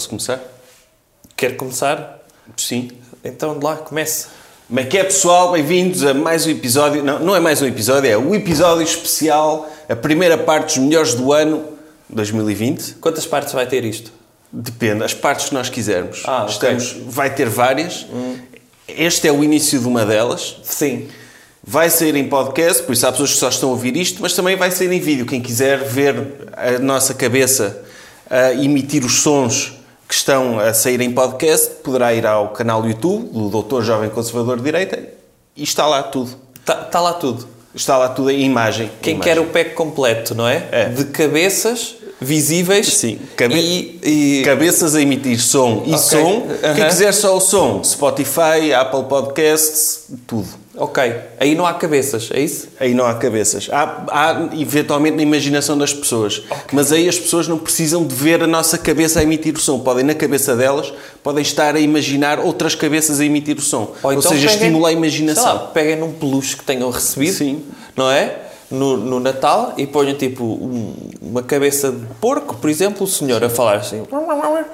Posso começar? Quer começar? Sim. Então de lá, comece. Como é que é, pessoal? Bem-vindos a mais um episódio. Não, não é mais um episódio, é o episódio especial, a primeira parte dos melhores do ano 2020. Quantas partes vai ter isto? Depende, as partes que nós quisermos. Ah. Estamos, vai ter várias. Este é o início de uma delas. Sim. Vai sair em podcast, por isso há pessoas que só estão a ouvir isto, mas também vai sair em vídeo. Quem quiser ver a nossa cabeça a emitir os sons que estão a sair em podcast, poderá ir ao canal do YouTube do Doutor Jovem Conservador de Direita e está lá tudo. Está tá lá tudo. Está lá tudo em imagem. Quem Imagem. quer o pack completo, não é? É. De cabeças visíveis Sim. Cabe- e, e- Cabeças a emitir som e Ok. som. Quem Aham. quiser só o som, Spotify, Apple Podcasts, tudo. Ok. Aí não há cabeças, é isso? Aí não há cabeças. Há, há eventualmente na imaginação das pessoas. Mas aí as pessoas não precisam de ver a nossa cabeça a emitir o som. Podem, na cabeça delas, podem estar a imaginar outras cabeças a emitir o som. Ou, então seja, peguem- estimula a Sei imaginação. lá, peguem num peluche que tenham recebido, Sim. não é? No, no Natal e ponham tipo um- uma cabeça de porco, por exemplo, o senhor a falar assim.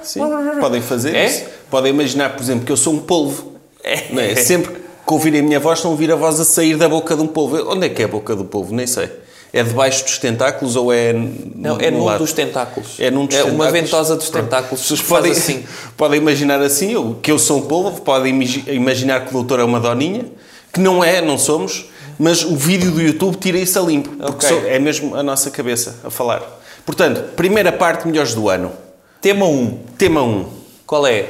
Sim, podem fazer É? isso. Podem imaginar, por exemplo, que eu sou um polvo. É. Não é? Sempre que ouvirem a minha voz, estão a ouvir a voz a sair da boca de um polvo. Onde é que é a boca do polvo? Nem sei. É debaixo dos tentáculos ou é. Não, é num lado? dos tentáculos. É num dos É uma tentáculos. ventosa dos tentáculos. Vocês podem, assim. podem imaginar assim, ou que eu sou um polvo, podem imaginar que o doutor é uma doninha, que não é, não somos, mas o vídeo do YouTube tira isso a limpo, porque Ok. só- é mesmo a nossa cabeça a falar. Portanto, primeira parte, melhores do ano. Tema 1. Tema 1. Qual é?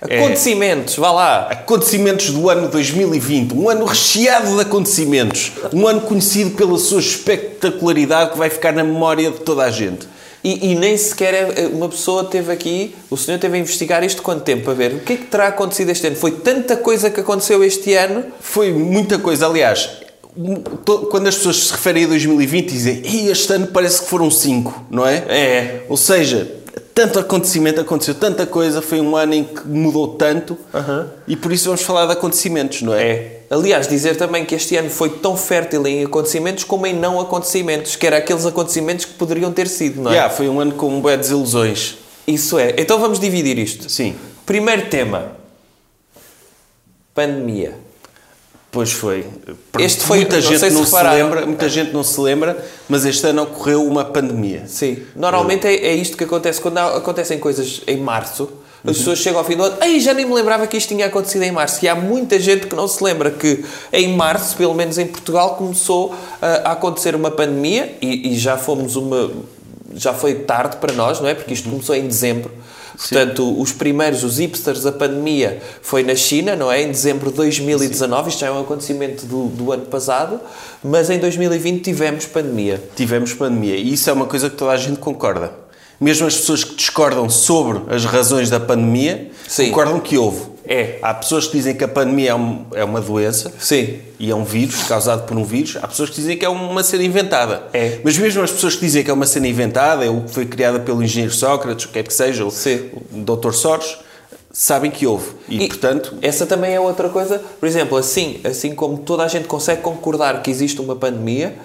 Acontecimentos, vá lá. Acontecimentos do ano 2020. Um ano recheado de acontecimentos. Um ano conhecido pela sua espectacularidade que vai ficar na memória de toda a gente. E, e nem sequer é- uma pessoa teve aqui, o senhor teve a investigar isto quanto tempo para ver o que é que terá acontecido este ano. Foi tanta coisa que aconteceu este ano. Foi muita coisa. Aliás, quando as pessoas se referem a 2020 dizem "Ih, este ano parece que foram cinco, não é? É. Ou seja, tanto acontecimento, aconteceu tanta coisa, foi um ano em que mudou tanto e por isso vamos falar de acontecimentos, não é? É. Aliás, dizer também que este ano foi tão fértil em acontecimentos como em não acontecimentos, que era aqueles acontecimentos que poderiam ter sido, não é? Yeah, foi um ano com bué desilusões. Isso é. Então vamos dividir isto. Sim. Primeiro tema. Pandemia. Pois foi. Este foi- muita gente se não se lembra, muita gente não se lembra, mas este ano ocorreu uma pandemia. Sim. Normalmente é, é isto que acontece quando há- acontecem coisas em março. As pessoas chegam ao fim do ano, Ei, já nem me lembrava que isto tinha acontecido em março. E há muita gente que não se lembra que em março, pelo menos em Portugal, começou ah, a acontecer uma pandemia e, e já fomos uma. Já foi tarde para nós, não é? Porque isto começou em dezembro. Portanto, os primeiros, os hipsters da pandemia, foi na China, não é? Em dezembro de 2019. Isto já é um acontecimento do, do ano passado. Mas em 2020 tivemos pandemia. Tivemos pandemia e isso é uma coisa que toda a gente concorda. Mesmo as pessoas que discordam sobre as razões da pandemia Sim. concordam que houve. É. Há pessoas que dizem que a pandemia é, um- é uma doença Sim. e é um vírus causado por um vírus. Há pessoas que dizem que é uma cena inventada. É. Mas mesmo as pessoas que dizem que é uma cena inventada, é o que foi criada pelo engenheiro Sócrates, o que quer que seja, o, Sim. o Dr. Soros, sabem que houve. E, E- portanto, Essa também é outra coisa. Por exemplo, assim, assim como toda a gente consegue concordar que existe uma pandemia,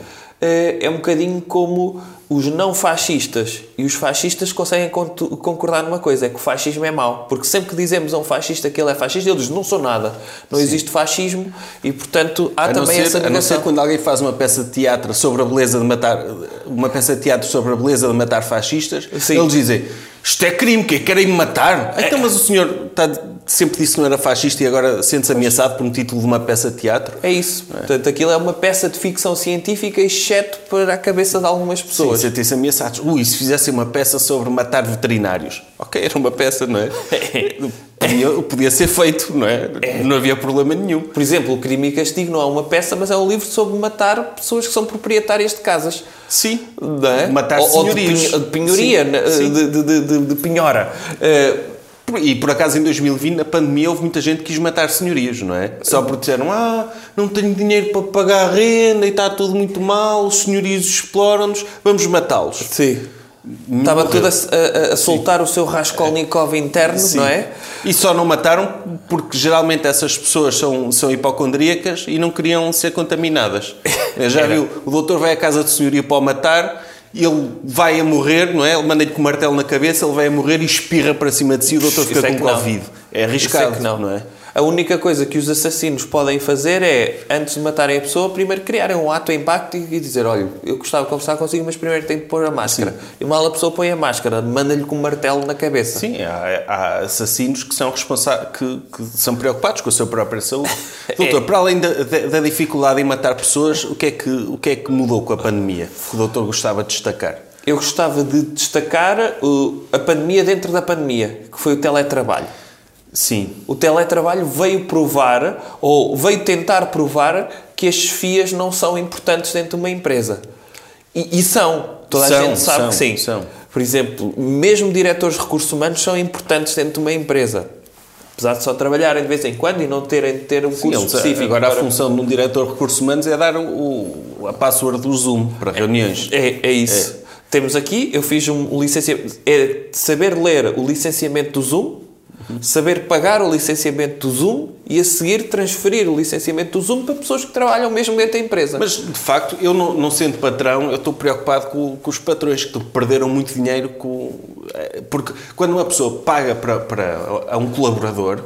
eh, é um bocadinho como os não fascistas e os fascistas conseguem concordar numa coisa, é que o fascismo é mau. Porque sempre que dizemos a um fascista que ele é fascista, ele diz, não sou nada. Não existe fascismo e, portanto, há a também ser, essa a não ser negação. quando alguém faz uma peça de teatro sobre a beleza de matar uma peça de teatro sobre a beleza de matar fascistas, Sim. eles dizem isto é crime, que querem me matar. Então, mas o senhor está, sempre disse que não era fascista e agora sente-se ameaçado por um título de uma peça de teatro? É isso. Portanto, aquilo é uma peça de ficção científica, exceto para a cabeça de algumas Sim, pessoas. sentem-se ameaçados. Ui, se fizessem uma peça sobre matar veterinários. Ok, era uma peça, não é? podia, podia ser feito, não é? Não havia problema nenhum. Por exemplo, o Crime e Castigo não é uma peça, mas é um livro sobre matar pessoas que são proprietárias de casas. Sim. Não é? Matar ou, ou de, pinho- de penhoria, Sim, né? sim. De, de, de, de penhora. Eh, E por acaso em 2020, na pandemia, houve muita gente que quis matar senhorias, não é? Só porque disseram, ah, não tenho dinheiro para pagar a renda e está tudo muito mal, os senhorios exploram-nos, vamos matá-los. sim. Estava Morreu. tudo a, a- a soltar o seu Raskolnikov interno, Sim. não é? E só não mataram porque geralmente essas pessoas são, são hipocondríacas e não queriam ser contaminadas. Já Era. viu, o doutor vai à casa de senhoria para o matar ele vai a morrer, não é? Ele manda-lhe com o martelo na cabeça, ele vai a morrer e espirra para cima de si e o doutor Isso fica é com não. Covid. É Isso arriscado, é não. não é? A única coisa que os assassinos podem fazer é, antes de matarem a pessoa, primeiro criarem um ato em impacto e, dizer: Olha, eu gostava de conversar consigo, mas primeiro tenho de pôr a máscara. E mal a pessoa põe a máscara, manda-lhe com um martelo na cabeça. Sim, há, há assassinos que são responsáveis, que, que são preocupados com a sua própria saúde. Doutor, para além da, da- da dificuldade em matar pessoas, o que, é que, o que é que mudou com a pandemia? Que o doutor gostava de destacar? Eu gostava de destacar a pandemia dentro da pandemia, que foi o teletrabalho. Sim. O teletrabalho veio provar, ou veio tentar provar, que as chefias não são importantes dentro de uma empresa. E, e são. Toda a São, gente sabe são, que sim. são. Por exemplo, mesmo diretores de recursos humanos são importantes dentro de uma empresa. Apesar de só trabalharem de vez em quando e não terem de ter um Sim, curso eles- específico. agora a para- função de um diretor de recursos humanos é dar o, a password do Zoom para reuniões. É, é isso. Temos aqui, eu fiz um licenciamento. É saber ler o licenciamento do Zoom, saber pagar o licenciamento do Zoom e a seguir transferir o licenciamento do Zoom para pessoas que trabalham mesmo dentro da empresa. Mas, de facto, eu não, não sendo patrão, eu estou preocupado com, com os patrões que perderam muito dinheiro com... eh, Porque quando uma pessoa paga para, para a um colaborador,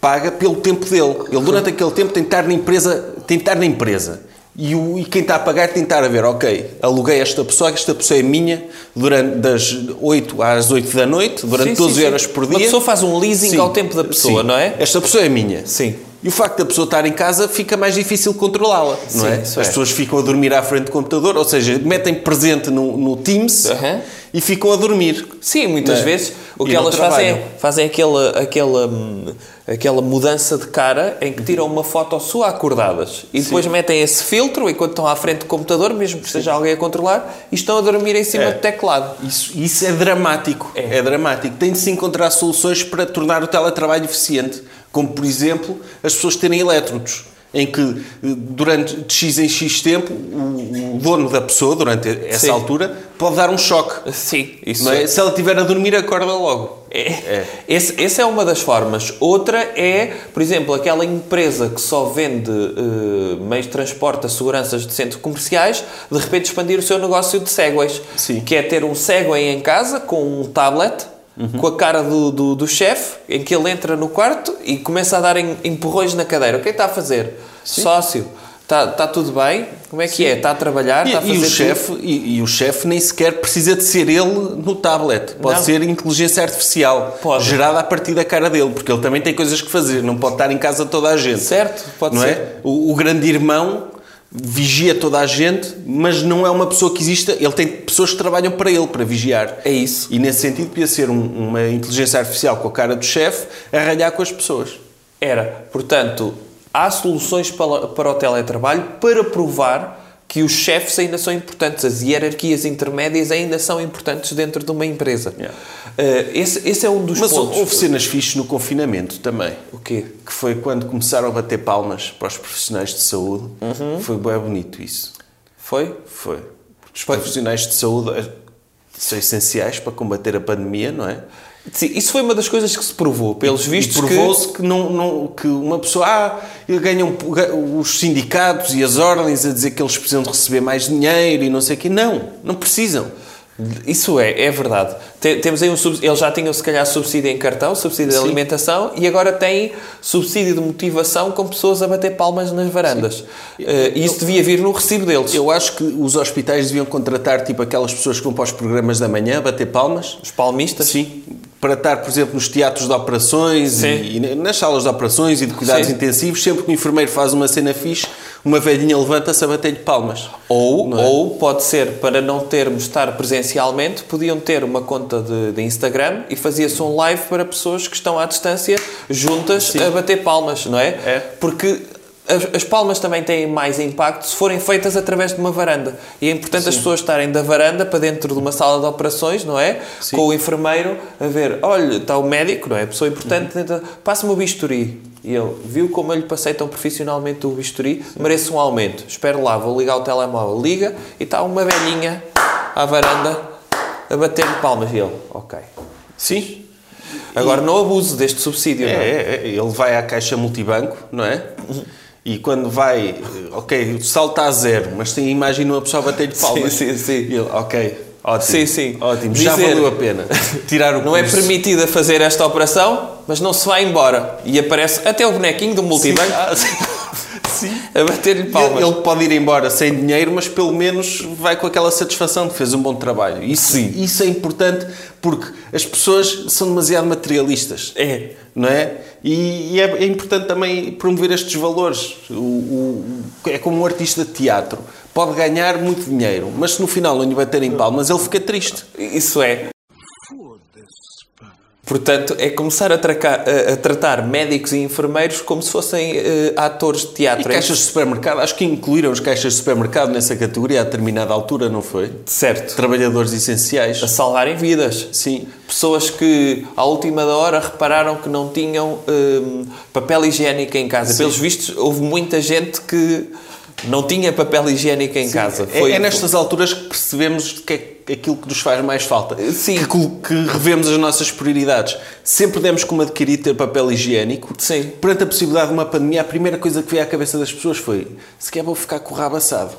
paga pelo tempo dele. Ele, durante aquele tempo, tem de estar na empresa. Tem de estar na empresa. E, o, e quem está a pagar tem de estar a ver, ok, aluguei esta pessoa, esta pessoa é minha, durante das 8 às 8 da noite, durante Sim, 12 sim, sim. horas por dia. Uma pessoa faz um leasing Sim, ao tempo da pessoa, sim. não é? Esta pessoa é minha. Sim. E o facto da pessoa estar em casa fica mais difícil controlá-la, não Sim, é? As é. pessoas ficam a dormir à frente do computador, ou seja, metem presente no, no Teams Aham. e ficam a dormir. Sim, muitas Não é? vezes o que elas fazem é, fazem aquela, aquela, hum, aquela mudança de cara em que tiram uma foto sua acordadas e depois metem esse filtro enquanto estão à frente do computador, mesmo que esteja alguém a controlar, e estão a dormir em cima É. do teclado. Isso, isso é dramático. É. É. dramático. Tem de se encontrar soluções para tornar o teletrabalho eficiente. Como, por exemplo, as pessoas terem elétrodos. Em que, durante de X em X tempo, o, o dono da pessoa, durante essa Sim. altura, pode dar um choque. Sim, isso Não é? Se ela estiver a dormir, acorda logo. É. Esse, essa é uma das formas. Outra é, por exemplo, aquela empresa que só vende eh, meios de transporte a seguranças de centros comerciais, de repente expandir o seu negócio de segways. Sim. Que é ter um segway em casa com um tablet, com a cara do, do, do chefe, em que ele entra no quarto e começa a dar em- empurrões na cadeira. O que é que está a fazer? Sócio. Está, está tudo bem? Como é que é? Está a trabalhar? E, está a fazer e o chefe e, e o chefe nem sequer precisa de ser ele no tablet. Pode Não. ser inteligência artificial Pode. gerada a partir da cara dele, porque ele também tem coisas que fazer. Não pode estar em casa toda a gente. Certo, pode não ser. É? O, o grande irmão vigia toda a gente, mas não é uma pessoa que exista. Ele tem pessoas que trabalham para ele, para vigiar. É isso. E nesse sentido podia ser um- uma inteligência artificial com a cara do chefe a ralhar com as pessoas. Era, portanto, há soluções para, para o teletrabalho para provar que os chefes ainda são importantes, as hierarquias intermédias ainda são importantes dentro de uma empresa. Yeah. Eh, esse, esse é um dos Mas pontos. houve cenas fixes no confinamento também. O quê? que foi quando começaram a bater palmas para os profissionais de saúde. Uhum. Foi bem bonito isso. Foi? Foi. Os profissionais de saúde eh, são essenciais para combater a pandemia, não é? Sim, isso foi uma das coisas que se provou, pelos vistos e que... provou-se que, não, não- que uma pessoa, ah, ganham os sindicatos e as ordens a dizer que eles precisam de receber mais dinheiro e não sei o quê. Não, não precisam. Isso é, é verdade. Te- Temos aí um subsídio, eles já tinham se calhar subsídio em cartão, subsídio de Sim. alimentação e agora têm subsídio de motivação com pessoas a bater palmas nas varandas. Eh, E isso devia vir no recibo deles. Eu acho que os hospitais deviam contratar tipo aquelas pessoas que vão para os programas da manhã bater palmas. Os palmistas. Sim, para estar, por exemplo, nos teatros de operações Sim. e, e nas salas de operações e de cuidados Sim. intensivos, sempre que o enfermeiro faz uma cena fixe, uma velhinha levanta-se a bater-lhe palmas. Ou, é? ou pode ser, para não termos de estar presencialmente, podiam ter uma conta de, de Instagram e fazia-se um live para pessoas que estão à distância juntas a bater palmas, não é? É. Porque as, as palmas também têm mais impacto se forem feitas através de uma varanda. E é importante as pessoas estarem da varanda para dentro de uma sala de operações, não é? Sim. Com o enfermeiro a ver, olha, está o médico, não é? A pessoa importante, tenta, passa-me o bisturi. E ele, viu como eu lhe passei tão profissionalmente o bisturi? Mereço um aumento. Espero lá, vou ligar o telemóvel. Liga e está uma velhinha à varanda a bater-lhe palmas. E ele, ok. Sim. Agora não abuse deste subsídio, É, não é? é, é. ele vai à caixa multibanco, não é? E quando vai, eh, ok, o salto está a zero, mas tem a imagem uma pessoa a bater-lhe palmas. Sim, sim, sim. E ele, ok, ótimo. Sim, sim. Ótimo, já Dizer- valeu a pena. Tirar o Não é permitida fazer esta operação, mas não se vai embora. E aparece até o bonequinho do multibanco sim. A bater-lhe palmas. Ele, ele pode ir embora sem dinheiro, mas pelo menos vai com aquela satisfação de fez um bom trabalho. Isso, Sim. isso é importante porque as pessoas são demasiado materialistas. É. Não é? E, e é, é importante também promover estes valores. O- o- é como um artista de teatro. Pode ganhar muito dinheiro, mas se no final não lhe baterem palmas, ele fica triste. Isso é. Portanto, é começar a, tracar- a- a tratar médicos e enfermeiros como se fossem eh, atores de E teatro. É caixas de supermercado, acho que incluíram as caixas de supermercado nessa categoria a determinada altura, não foi? certo. Trabalhadores essenciais. A salvarem vidas. Sim. Pessoas que, à última hora, repararam que não tinham hum, papel higiênico em casa. Pelos vistos, houve muita gente que não tinha papel higiênico em casa. É, é nestas alturas que percebemos que é aquilo que nos faz mais falta. Sim. Que, que revemos as nossas prioridades. Sempre demos como adquirir ter papel higiênico. Sim. Perante a possibilidade de uma pandemia, a primeira coisa que veio à cabeça das pessoas foi se quer vou ficar com o rabo assado.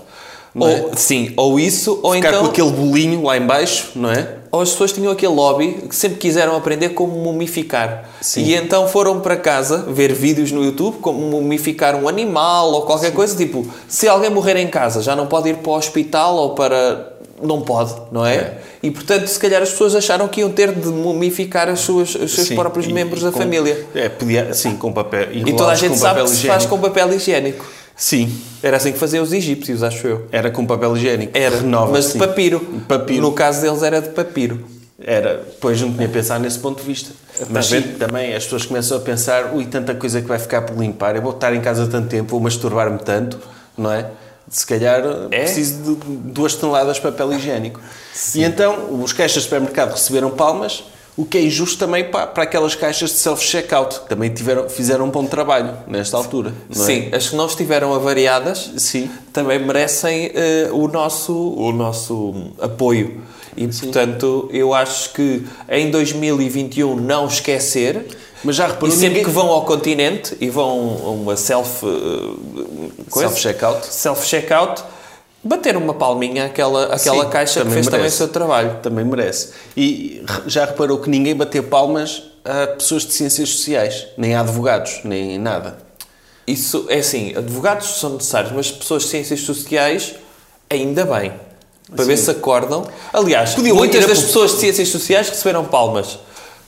Não é? Ou, sim, ou isso, ou Ficar então... com aquele bolinho lá em baixo, não é? Ou as pessoas tinham aquele hobby que sempre quiseram aprender como mumificar. Sim. E então foram para casa ver vídeos no YouTube como mumificar um animal ou qualquer coisa. Tipo, se alguém morrer em casa, já não pode ir para o hospital ou para. Não pode, não é? É. E portanto, se calhar as pessoas acharam que iam ter de mumificar as suas, os seus Sim. próprios E- membros e da com- família. É, podia, sim, com papel. E toda a gente sabe que se faz com papel higiênico. Sim, Era assim que faziam os egípcios, acho eu. era com papel higiênico. Era, Renova, mas de sim. papiro. Papiro. No caso deles era de papiro. Era, pois não tinha pensado nesse ponto de vista. Mas sim. sim, também as pessoas começam a pensar, ui, tanta coisa que vai ficar por limpar, eu vou estar em casa tanto tempo, vou masturbar-me tanto, não é? Se calhar É? preciso de duas toneladas de papel higiênico. E então os caixas de supermercado receberam palmas, o que é injusto também para, para aquelas caixas de self-checkout, que também tiveram, fizeram um bom trabalho nesta altura. É? Sim, as que não estiveram avariadas Sim. também merecem eh, o, nosso, o nosso apoio. E, portanto, eu acho que em 2021 não esquecer. Mas já E reparou, sempre ninguém- que vão ao continente e vão a uma self... eh, coisa, Self-checkout. Self-checkout, bater uma palminha àquela, àquela Sim, caixa que fez também o merece. seu trabalho. Também merece. E já reparou que ninguém bateu palmas a pessoas de ciências sociais, nem a advogados, nem nada. Isso é assim, advogados são necessários, mas pessoas de ciências sociais, ainda bem. Para ver se acordam. Aliás, Podiam muitas das pessoas de ciências sociais receberam palmas.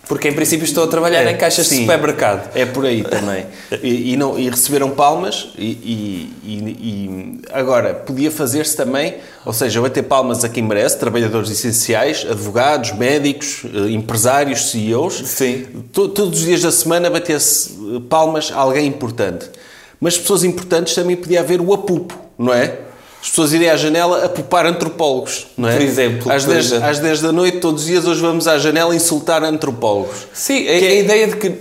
Porque em princípio estão a trabalhar É, em caixas de sim. supermercado. É por aí também. E, e não, e receberam palmas e, e- e- e agora podia fazer-se também, ou seja, bater palmas a quem merece, trabalhadores essenciais, advogados, médicos, eh, empresários, CEOs. Sim. To- todos os dias da semana bater-se eh, palmas a alguém importante. Mas pessoas importantes também podia haver o apupo, não é? As pessoas irem à janela apupar antropólogos, não é? Por exemplo, Às por 10, exemplo. às 10 da noite, todos os dias, hoje vamos à janela insultar antropólogos. Sim, a, Que é- a ideia de que,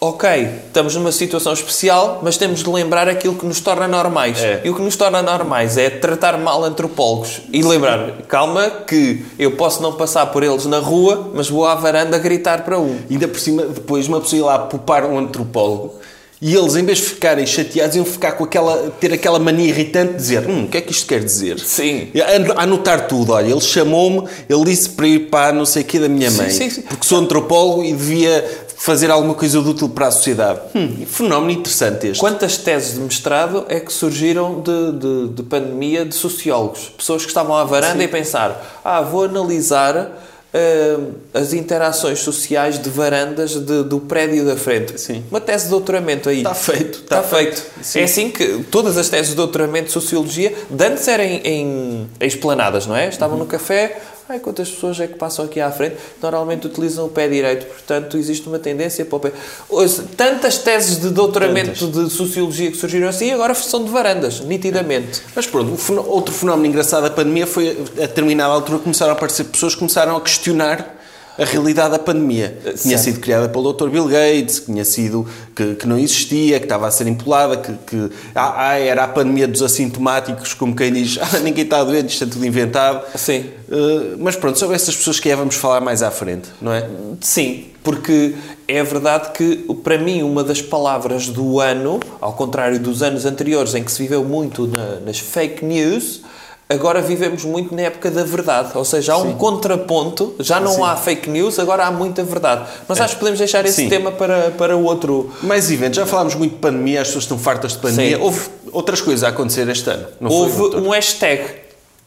ok, estamos numa situação especial, mas temos de lembrar aquilo que nos torna normais. É. E o que nos torna normais é tratar mal antropólogos. E lembrar, calma, que eu posso não passar por eles na rua, mas vou à varanda gritar para um. Ainda por cima, depois uma pessoa ia lá poupar um antropólogo e eles, em vez de ficarem chateados, iam ficar com aquela, ter aquela mania irritante de dizer: Hum, o que é que isto quer dizer? Sim. A- anotar tudo. Olha, ele chamou-me, ele disse para ir para não sei o quê da minha Sim, mãe, sim, sim. porque sou antropólogo e devia fazer alguma coisa de útil para a sociedade. Hum, fenómeno interessante este. Quantas teses de mestrado é que surgiram de, de, de pandemia de sociólogos? Pessoas que estavam à varanda e pensar, ah, vou analisar ah, as interações sociais de varandas de- do prédio da frente. Sim. Uma tese de doutoramento aí. Está feito, Está está feito. Sim. É assim que todas as teses de doutoramento de Sociologia, de antes eram em, em, em esplanadas, não é? Estavam no café, ai, quantas pessoas é que passam aqui à frente? Normalmente utilizam o pé direito, portanto existe uma tendência para o pé. Hoje, tantas teses de doutoramento de Sociologia que surgiram assim, agora são de varandas, nitidamente. Mas pronto, outro fenómeno engraçado da pandemia foi, a determinada altura, começaram a aparecer pessoas que começaram a questionar a realidade da pandemia. que Tinha certo. sido criada pelo Dr. Bill Gates, que tinha sido que, que não existia, que estava a ser empolada, que, que ah, ah, era a pandemia dos assintomáticos, como quem diz, ah, ninguém está doente, isto é tudo inventado. Sim. Uh, mas pronto, sobre essas pessoas que é, vamos falar mais à frente, não é? Sim, porque é verdade que, para mim, uma das palavras do ano, ao contrário dos anos anteriores em que se viveu muito na- nas fake news, agora vivemos muito na época da verdade. Ou seja, há um contraponto, já não Sim. há fake news, agora há muita verdade. Mas acho que podemos deixar esse Sim. tema para, para outro. Mais eventos. Já falámos muito de pandemia, as pessoas estão fartas de pandemia. Sim. Houve outras coisas a acontecer este ano. Não foi, Houve um hashtag.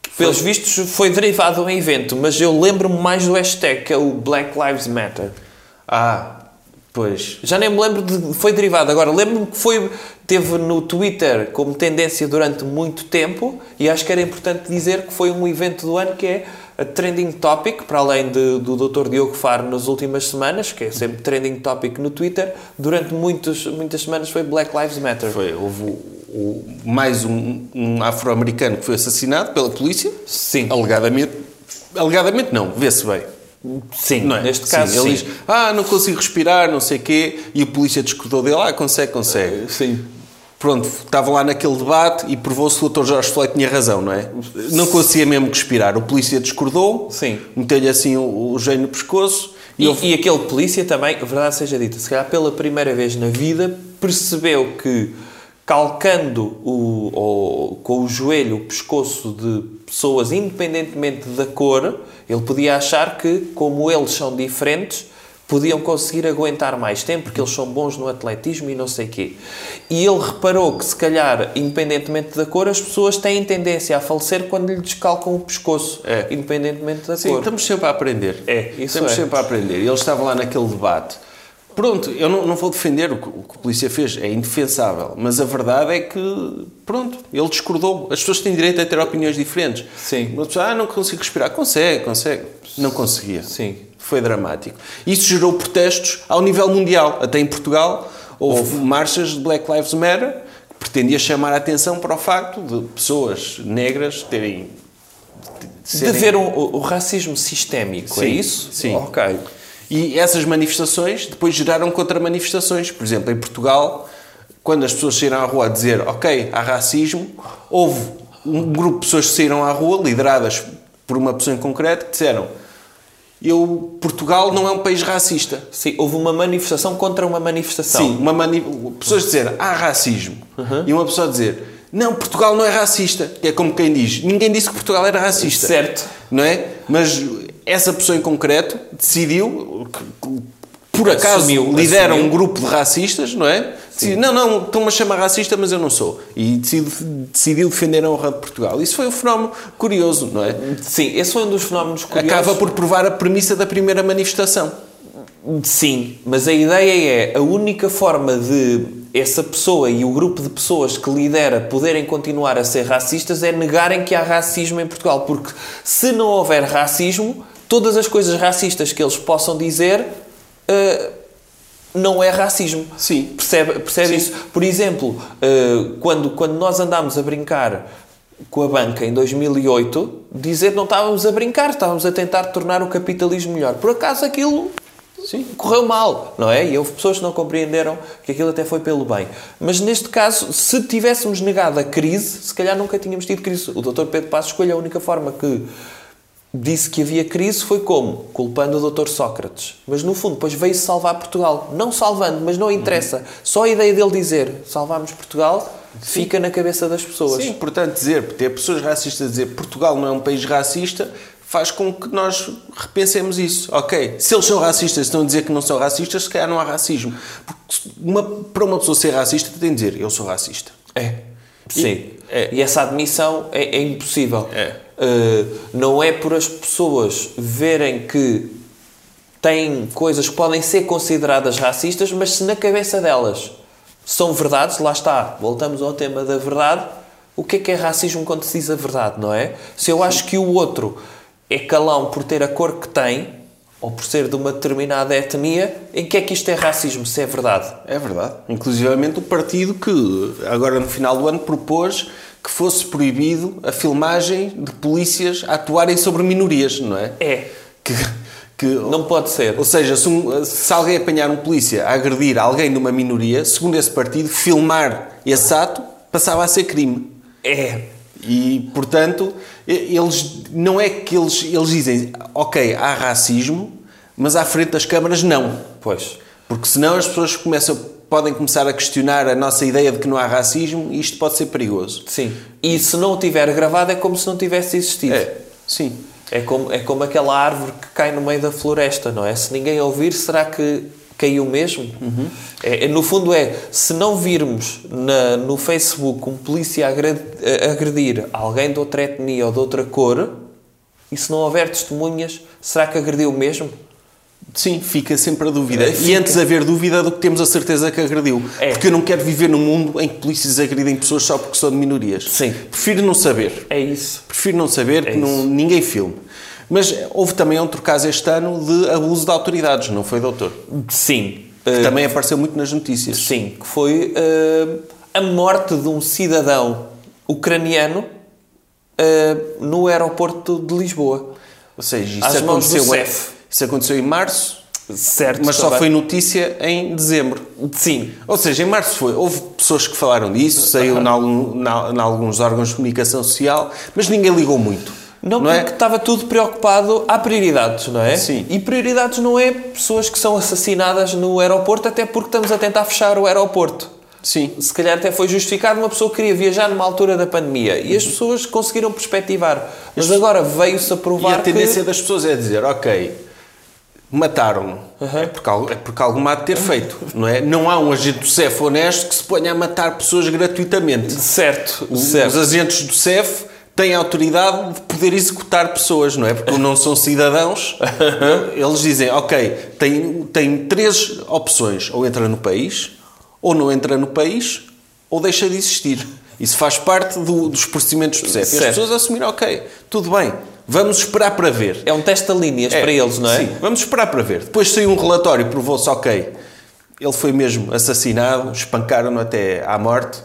que, Pelos vistos, foi derivado de um evento, mas eu lembro-me mais do hashtag, que é o Black Lives Matter. Ah, pois. Já nem me lembro de. Foi derivado. Agora, lembro-me que foi. Teve no Twitter como tendência durante muito tempo e acho que era importante dizer que foi um evento do ano que é a trending topic, para além de- do Dr. Diogo Faro nas últimas semanas, que é sempre trending topic no Twitter, durante muitos, muitas semanas foi Black Lives Matter. Foi, houve o- o- mais um, um afro-americano que foi assassinado pela polícia. Sim. Alegadamente. Alegadamente não, vê-se bem. Sim, é? neste Sim, caso, ele sim. diz, ah, não consigo respirar, não sei o quê, e a polícia discordou dele, ah, consegue, consegue. Sim. Pronto, estava lá naquele debate e provou-se que o Dr. Jorge Floyd tinha razão, não é? Não conseguia mesmo respirar. O polícia discordou, Sim. meteu-lhe assim o, o gênio no pescoço e, E, houve- e aquele polícia também, verdade seja dita, se calhar pela primeira vez na vida, percebeu que calcando o, com o joelho o pescoço de pessoas, independentemente da cor, ele podia achar que, como eles são diferentes, podiam conseguir aguentar mais tempo, porque eles são bons no atletismo e não sei quê. E ele reparou que, se calhar, independentemente da cor, as pessoas têm tendência a falecer quando lhe descalcam o pescoço, É. independentemente da Sim, cor. estamos sempre a aprender. É, isso Estamos é. sempre a aprender. E ele estava lá naquele debate. Pronto, eu não, não vou defender o que, o que a polícia fez, é indefensável. Mas a verdade é que, pronto, ele discordou. As pessoas têm direito a ter opiniões diferentes. Sim. Uma pessoa, ah, não consigo respirar. Consegue, consegue. Não conseguia. Sim. Foi dramático. Isso gerou protestos ao nível mundial. Até em Portugal houve, marchas de Black Lives Matter que pretendia chamar a atenção para o facto de pessoas negras terem. De haver um, o, o racismo sistémico, é Sim, isso? sim. Ok. E essas manifestações depois geraram contra-manifestações. Por exemplo, em Portugal, quando as pessoas saíram à rua a dizer ok, há racismo, houve um grupo de pessoas que saíram à rua, lideradas por uma pessoa em concreto, que disseram eu, Portugal não é um país racista. Sim, houve uma manifestação contra uma manifestação. Sim, uma mani... pessoas dizer há racismo e uma pessoa dizer não, Portugal não é racista, que é como quem diz ninguém disse que Portugal era racista. Certo. Não é? Mas essa pessoa em concreto decidiu, que- por acaso Assumiu, lidera assumiu. um grupo de racistas, não é? Decidiu, não, não, estão-me a chamar racista, mas eu não sou. E decidiu, decidiu defender a honra de Portugal. Isso foi um fenómeno curioso, não é? Sim, esse foi um dos fenómenos curiosos. Acaba por provar a premissa da primeira manifestação. Sim, mas a ideia é a única forma de essa pessoa e o grupo de pessoas que lidera poderem continuar a ser racistas é negarem que há racismo em Portugal. Porque se não houver racismo, todas as coisas racistas que eles possam dizer eh, não é racismo. Sim. Percebe, percebe Sim. isso? Por exemplo, eh, quando, quando nós andámos a brincar com a banca em 2008, dizer que não estávamos a brincar, estávamos a tentar tornar o capitalismo melhor. Por acaso aquilo Sim. correu mal, não é? E houve pessoas que não compreenderam que aquilo até foi pelo bem. Mas neste caso, se tivéssemos negado a crise, se calhar nunca tínhamos tido crise. O Dr. Pedro Passos Coelho, a única forma que disse que havia crise foi como? Culpando o Dr. Sócrates. Mas no fundo, depois veio salvar Portugal. Não salvando, mas não interessa. Só a ideia dele dizer salvámos Portugal fica na cabeça das pessoas. Sim, portanto, dizer, ter pessoas racistas a dizer Portugal não é um país racista faz com que nós repensemos isso. Ok, se eles são racistas e estão a dizer que não são racistas, se calhar não há racismo. Porque uma, para uma pessoa ser racista, tem de dizer eu sou racista. É. Sim. é. E essa admissão é, é impossível. É. Uh, não é por as pessoas verem que têm coisas que podem ser consideradas racistas, mas se na cabeça delas são verdades, lá está, voltamos ao tema da verdade. O que é que é racismo quando se diz a verdade, não é? Se eu acho que o outro é calão por ter a cor que tem, ou por ser de uma determinada etnia, em que é que isto é racismo, se é verdade? É verdade. Inclusivamente o partido que, agora no final do ano, propôs que fosse proibido a filmagem de polícias a atuarem sobre minorias, não é? É. Que, que, Não pode ser. Ou seja, se, um- se alguém apanhar um polícia a agredir alguém de uma minoria, segundo esse partido, filmar esse ato passava a ser crime. É. E, portanto, eles não é que eles, eles dizem, ok, há racismo, mas à frente das câmaras não. Pois. Porque senão as pessoas começam, podem começar a questionar a nossa ideia de que não há racismo e isto pode ser perigoso. Sim. E se não o tiver gravado é como se não tivesse existido. É, sim. É como, é como aquela árvore que cai no meio da floresta, não é? Se ninguém ouvir, será que caiu mesmo? Uhum. É, é, no fundo é, se não virmos na, no Facebook um polícia agredir, agredir alguém de outra etnia ou de outra cor, e se não houver testemunhas, será que agrediu mesmo? Sim, fica sempre a dúvida. É, E antes haver dúvida do que temos a certeza que agrediu. É. Porque eu não quero viver num mundo em que polícias agridem pessoas só porque são de minorias. Sim. Prefiro não saber. É isso. Prefiro não saber É que não, ninguém filme. Mas houve também outro caso este ano de abuso de autoridades, não foi, doutor? Sim. Que Uh, também apareceu muito nas notícias. Sim, que foi uh, a morte de um cidadão ucraniano uh, no aeroporto de Lisboa. Ou seja, isso Às mãos do aconteceu, CEF. Isso aconteceu em março, Certo. mas só também. foi notícia em dezembro. Sim. Ou seja, em março foi. Houve pessoas que falaram disso, saiu em alguns órgãos de comunicação social, mas ninguém ligou muito. Não, Não é? porque estava tudo preocupado. Há prioridades, não é? Sim. E prioridades não é pessoas que são assassinadas no aeroporto, até porque estamos a tentar fechar o aeroporto. Sim. Se calhar até foi justificado uma pessoa que queria viajar numa altura da pandemia e as pessoas conseguiram perspectivar. Mas agora veio-se a E provar a tendência que... das pessoas é dizer, ok, mataram-no. É, porque, é porque algum há de ter feito, não é? Não há um agente do CEF honesto que se ponha a matar pessoas gratuitamente. Certo, Os certo. agentes do CEF têm a autoridade de poder executar pessoas, não é? Porque não são cidadãos. Eles dizem, ok, tem, tem três opções. Ou entra no país, ou não entra no país, ou deixa de existir. Isso faz parte do- dos procedimentos do CEF. E as pessoas assumiram, ok, tudo bem, vamos esperar para ver. É um teste de linhas para eles, não é? Sim, vamos esperar para ver. Depois saiu um relatório, provou-se, ok, ele foi mesmo assassinado, espancaram-no até à morte,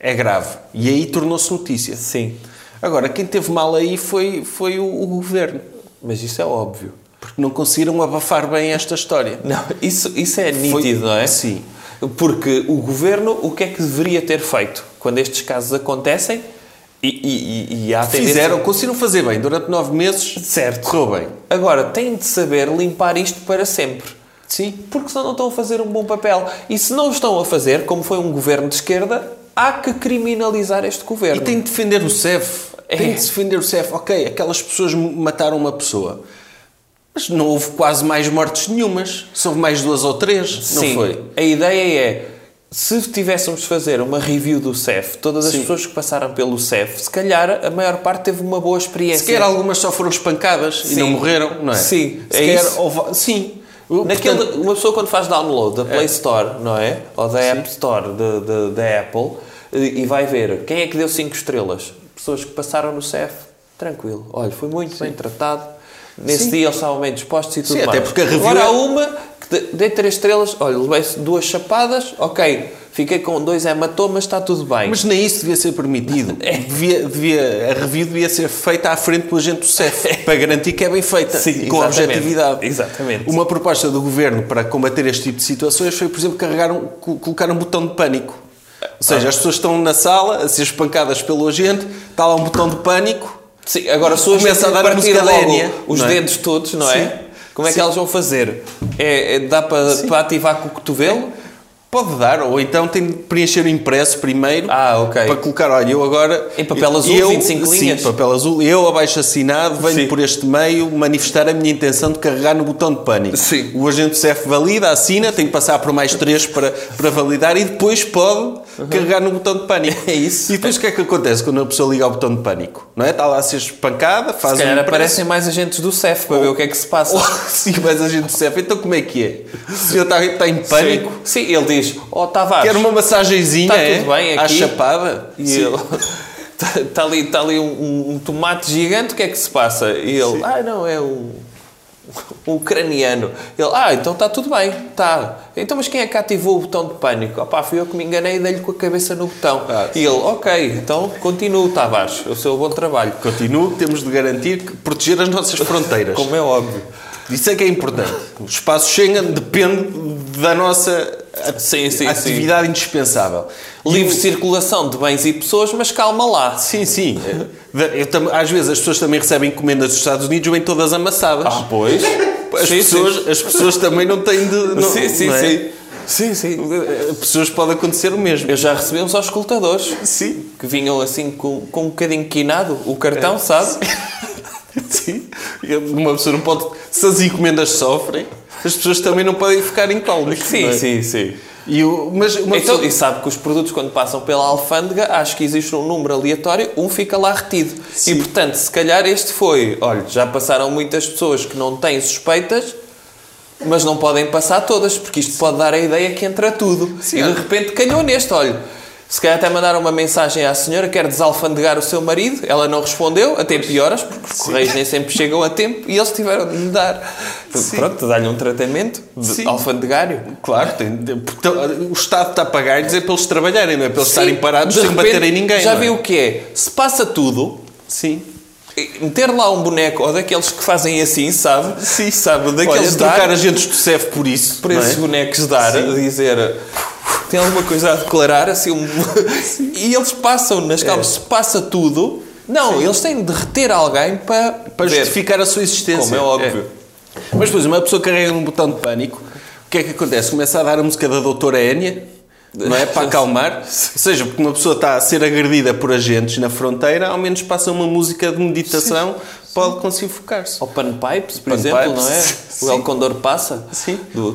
é grave. E aí tornou-se notícia. Sim. Agora, quem teve mal aí foi, foi o, o governo, Mas isso é óbvio. porque não conseguiram abafar bem esta história. Não, isso, isso é Foi- nítido, não é? Sim. Porque o governo, o que é que deveria ter feito quando estes casos acontecem? E, e, e, e há tendência- Fizeram, conseguiram fazer bem. Durante nove meses, Certo. correu bem. Agora, têm de saber limpar isto para sempre. Sim. Porque senão não estão a fazer um bom papel. E se não estão a fazer, como foi um governo de esquerda, há que criminalizar este E governo. tem de defender o CEF. É. Tem de defender o CEF. Ok, aquelas pessoas mataram uma pessoa. Mas não houve quase mais mortes nenhumas. São mais duas ou três, não Sim, foi? a ideia é, se tivéssemos de fazer uma review do CEF, todas as Sim. pessoas que passaram pelo CEF, se calhar a maior parte teve uma boa experiência. Sequer algumas só foram espancadas e Sim. não morreram, não é? Sim, é Sequer isso. houve- Sim. Naquele, Portanto, uma pessoa quando faz download da Play Store, não é? Ou da App Store da Apple e e vai ver quem é que deu 5 estrelas. Pessoas que passaram no CEF, tranquilo. Olha, foi muito bem tratado. Nesse Sim. dia eles estavam bem dispostos e tudo Sim, mais. até porque a review Agora é- há uma que de- dei 3 estrelas, olha, levei duas chapadas, ok, fiquei com dois hematomas, está tudo bem. Mas nem isso devia ser permitido. É. Devia, devia- a review devia ser feita à frente do agente do CEF, para garantir que é bem feita Sim, com exatamente. objetividade. Exatamente. Uma proposta do governo para combater este tipo de situações foi, por exemplo, carregar um, co- colocar um botão de pânico. Ou seja, as pessoas estão na sala a ser espancadas pelo agente, está lá um botão de pânico. Sim, agora se hoje Começa a dar a música logo Enya, os não é? dedos todos, não é? Como é que Sim. elas vão fazer? É, é- dá para, para ativar com o cotovelo? Pode dar, ou então tem de preencher o impresso primeiro Ah, para colocar, olha, eu agora. Em papel azul, eu, 25 sim, linhas? papel azul. Eu, abaixo assinado, venho Sim. por este meio manifestar a minha intenção de carregar no botão de pânico. Sim. O agente do CEF valida, assina, tem que passar por mais três para, para validar e depois pode carregar no botão de pânico. É isso. E depois o que é que acontece quando a pessoa liga ao botão de pânico? Não é? Está lá a ser espancada, faz Se um impresso. aparecem mais agentes do CEF para ver o que é que se passa. Oh, sim, mas a gente do CEF, então como é que é? O senhor está, está em pânico? Sim, Sim, ele diz: Ó Tavares, Quer uma massagenzinha, Está é? tudo bem À aqui? chapada? E Sim. ele. Está ali, está ali um, um- tomate gigante, o que é que se passa? E ele, ah, não, é um, um ucraniano. Ele, ah, então está tudo bem, está. Então, mas quem é que ativou o botão de pânico? Opá, fui eu que me enganei e dei-lhe com a cabeça no botão. Ah, e ele, ok, então continuo, Tavares, o seu bom trabalho. Continuo, temos de garantir que proteger as nossas fronteiras. Como é óbvio. Isso é que é importante. O espaço Schengen depende da nossa a- Sim, sim, a sim. atividade indispensável. Livre o- circulação de bens e pessoas, mas calma lá. Sim, sim. Eu tam- às vezes as pessoas também recebem encomendas dos Estados Unidos, vêm todas amassadas. Ah, pois. as, Sim, pessoas, as pessoas também não têm de. Não, sim, sim, não é? sim. Sim, sim. As pessoas pode acontecer o mesmo. Eu já recebi uns auscultadores Sim. que vinham assim com, com um bocadinho quinado o cartão, sabe? Sim. Uma pessoa não pode. Se as encomendas sofrem, as pessoas também não podem ficar incólumes. não é? sim. E o, mas Então, pessoa- e sabe que os produtos, quando passam pela alfândega, acho que existe um número aleatório, um fica lá retido. Sim. E, portanto, se calhar este foi... Olha, já passaram muitas pessoas que não têm suspeitas, mas não podem passar todas, porque isto pode dar a ideia que entra tudo. Sim. E, de repente, calhou neste. Olha, se calhar até mandaram uma mensagem à senhora, quer desalfandegar o seu marido, ela não respondeu, até pioras, porque os correios nem sempre chegam a tempo, e eles tiveram de lhe dar... Pronto, dar-lhe um tratamento de Sim. alfandegário. Claro, tem, porque o Estado está a pagar e dizer para eles trabalharem, não é? Para eles estarem Sim, parados de sem repente, bater em ninguém. Já é? viu o que é? Se passa tudo, Sim. Meter lá um boneco ou daqueles que fazem assim, sabe? Sim. Sabe? Daqueles Olha, de trocar dar, agentes do CEF por isso. para é? esses bonecos dar, a dizer tem alguma coisa a declarar, assim, um... e eles passam nas calmas. Se passa tudo, não, eles têm de reter alguém para, Para ver. justificar a sua existência. Como é óbvio. É. Mas depois, uma pessoa carrega num botão de pânico, o que é que acontece? Começa a dar a música da doutora Enya, não é? Para acalmar. Ou seja, porque uma pessoa está a ser agredida por agentes na fronteira, ao menos passa uma música de meditação, pode conseguir focar-se. Ou panpipes, por Panpipes, exemplo, não é? sim. O El Condor passa. Sim. Do...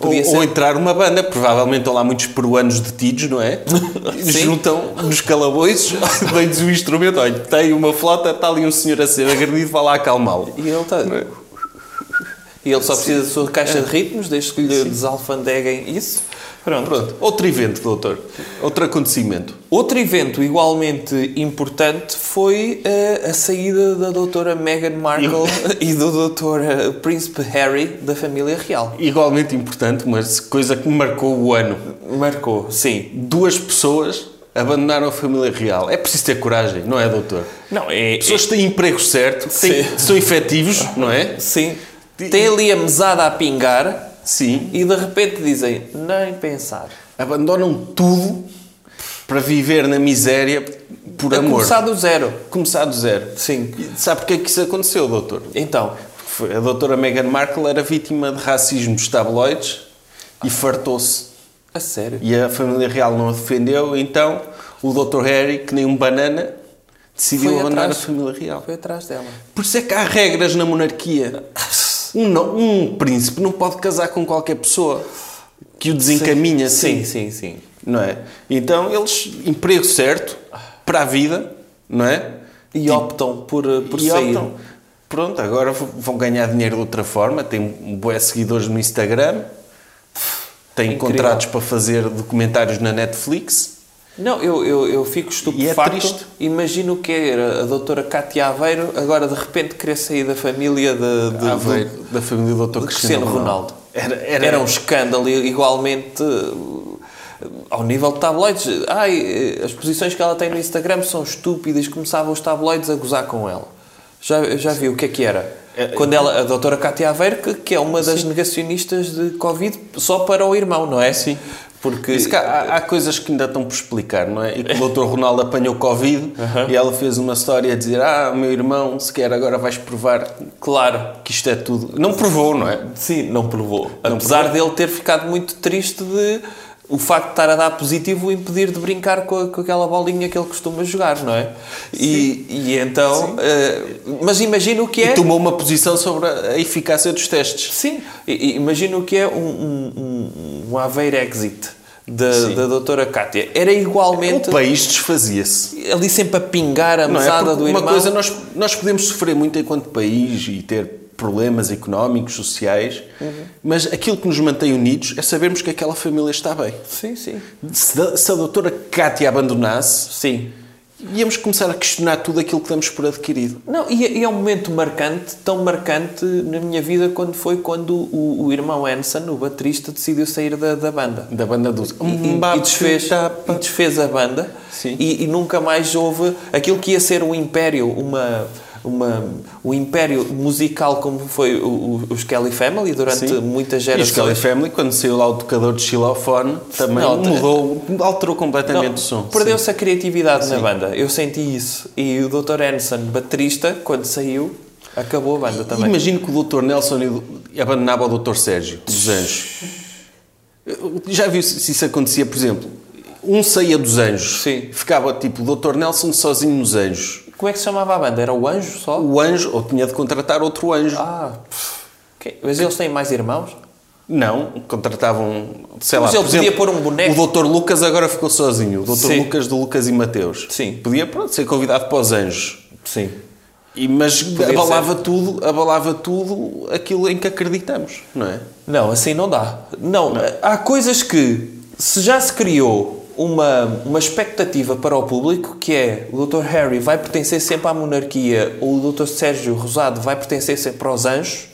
Ou, ser ou entrar uma banda, provavelmente estão lá muitos peruanos detidos, não é? E Sim. Juntam nos calabouços, dão-lhes o instrumento, olha, tem uma flauta, está ali um senhor a ser agredido, vá lá acalmá-lo. E ele está. E ele só precisa da sua caixa de ritmos, desde que lhe desalfandeguem isso. Pronto. Pronto, outro evento, doutor. Outro acontecimento. Outro evento igualmente importante foi eh, a saída da doutora Meghan Markle e do doutor eh, Príncipe Harry da família real. Igualmente importante, mas coisa que marcou o ano. Marcou, sim. Duas pessoas abandonaram a família real. É preciso ter coragem, não é, doutor? Não, é. Pessoas que têm emprego certo, têm- Sim. são efetivos, não é? é- sim. Tem ali a mesada a pingar Sim. e de repente dizem: nem pensar. Abandonam tudo para viver na miséria por A amor. começar do zero. Começar do zero. Sim. E sabe porque é que isso aconteceu, doutor? Então, A doutora Meghan Markle era vítima de racismo dos tabloides e fartou-se. a sério. E a família real não a defendeu, então o doutor Harry, que nem um banana, decidiu abandonar a família real. Foi atrás dela. Por isso é que há regras na monarquia. Um, não- um príncipe não pode casar com qualquer pessoa que o desencaminha assim. Sim, sim, sim. Não é? Então eles, emprego certo, para a vida, não é? E optam por, eh, por e sair. optam. Pronto, agora vão ganhar dinheiro de outra forma. Tem bué seguidores no Instagram. Têm Incrível. contratos para fazer documentários na Netflix. Não, eu, eu, eu fico estupefacto. E é triste. Imagino o que era a doutora Cátia Aveiro agora de repente querer sair da família de, de, Aveiro, da família do Dr. de Cristiano, Cristiano Ronaldo. Era, era, Era um escândalo igualmente eh, ao nível de tabloides. Ai, eh, as posições que ela tem no Instagram são estúpidas. Começavam os tabloides a gozar com ela. Já, já viu o que é que era? É, Quando ela, a doutora Cátia Aveiro, que, que é uma das negacionistas de Covid só para o irmão, não é? Sim. Porque há, há coisas que ainda estão por explicar, não é? E que o Dr. Ronaldo apanhou Covid e ela fez uma história a dizer: Ah, meu irmão, se quer, agora vais provar Claro, que isto é tudo. Não provou, não é? sim, não provou. Apesar dele ter ficado muito triste de o facto de estar a dar positivo o impedir de brincar com, a- com aquela bolinha que ele costuma jogar, não é? E, e então. eh, mas imagina o que é. E tomou uma posição sobre a eficácia dos testes. Sim, imagina o que é um, um, um, um Aveiro Exit da, Sim. da doutora Cátia. Era igualmente O país desfazia-se. ali sempre a pingar a é? mesada Porque do uma irmão. coisa, nós, nós podemos sofrer muito enquanto país e ter problemas económicos, sociais, Uhum. mas aquilo que nos mantém unidos é sabermos que aquela família está bem. Sim, sim. Se a, se a doutora Cátia abandonasse, Sim. íamos começar a questionar tudo aquilo que damos por adquirido. Não, e é, e é um momento marcante, tão marcante na minha vida quando foi quando o, o irmão Hanson, o baterista, decidiu sair da, da banda. Da banda dos... E, e desfez, e desfez a banda Sim. e, e nunca mais houve aquilo que ia ser um império, uma, uma, um império musical como foi o, o, os Kelly Family durante Sim. muitas E gerações. os Kelly Family, quando saiu lá o tocador de xilofone, também Não, mudou, alterou completamente Não, o som. Perdeu-se a criatividade na Sim. banda. Eu senti isso. E o Dr. Hanson, baterista, quando saiu, acabou a banda também. Imagino que o Dr. Nelson e o- abandonava o Dr. Sérgio, dos Anjos. Já viu se se isso acontecia, por exemplo? Um saía dos Anjos, Sim. ficava tipo o Dr. Nelson sozinho nos Anjos. Como é que se chamava a banda? Era o Anjo só? O anjo, ou tinha de contratar outro anjo. Ah, pff, ok. mas eles têm mais irmãos? Não, contratavam, sei Mas lá, ele por podia exemplo, pôr um boneco. O Dr. Lucas agora ficou sozinho. O Dr. Sim. Lucas do Lucas e Mateus. Sim. Podia, pronto, ser convidado para os anjos. Sim. E, mas Podia abalava tudo, abalava tudo aquilo em que acreditamos, não é? Não, assim não dá. Não, há coisas que, se já se criou uma, uma expectativa para o público, que é o Dr. Harry vai pertencer sempre à monarquia ou o Dr. Sérgio Rosado vai pertencer sempre aos anjos,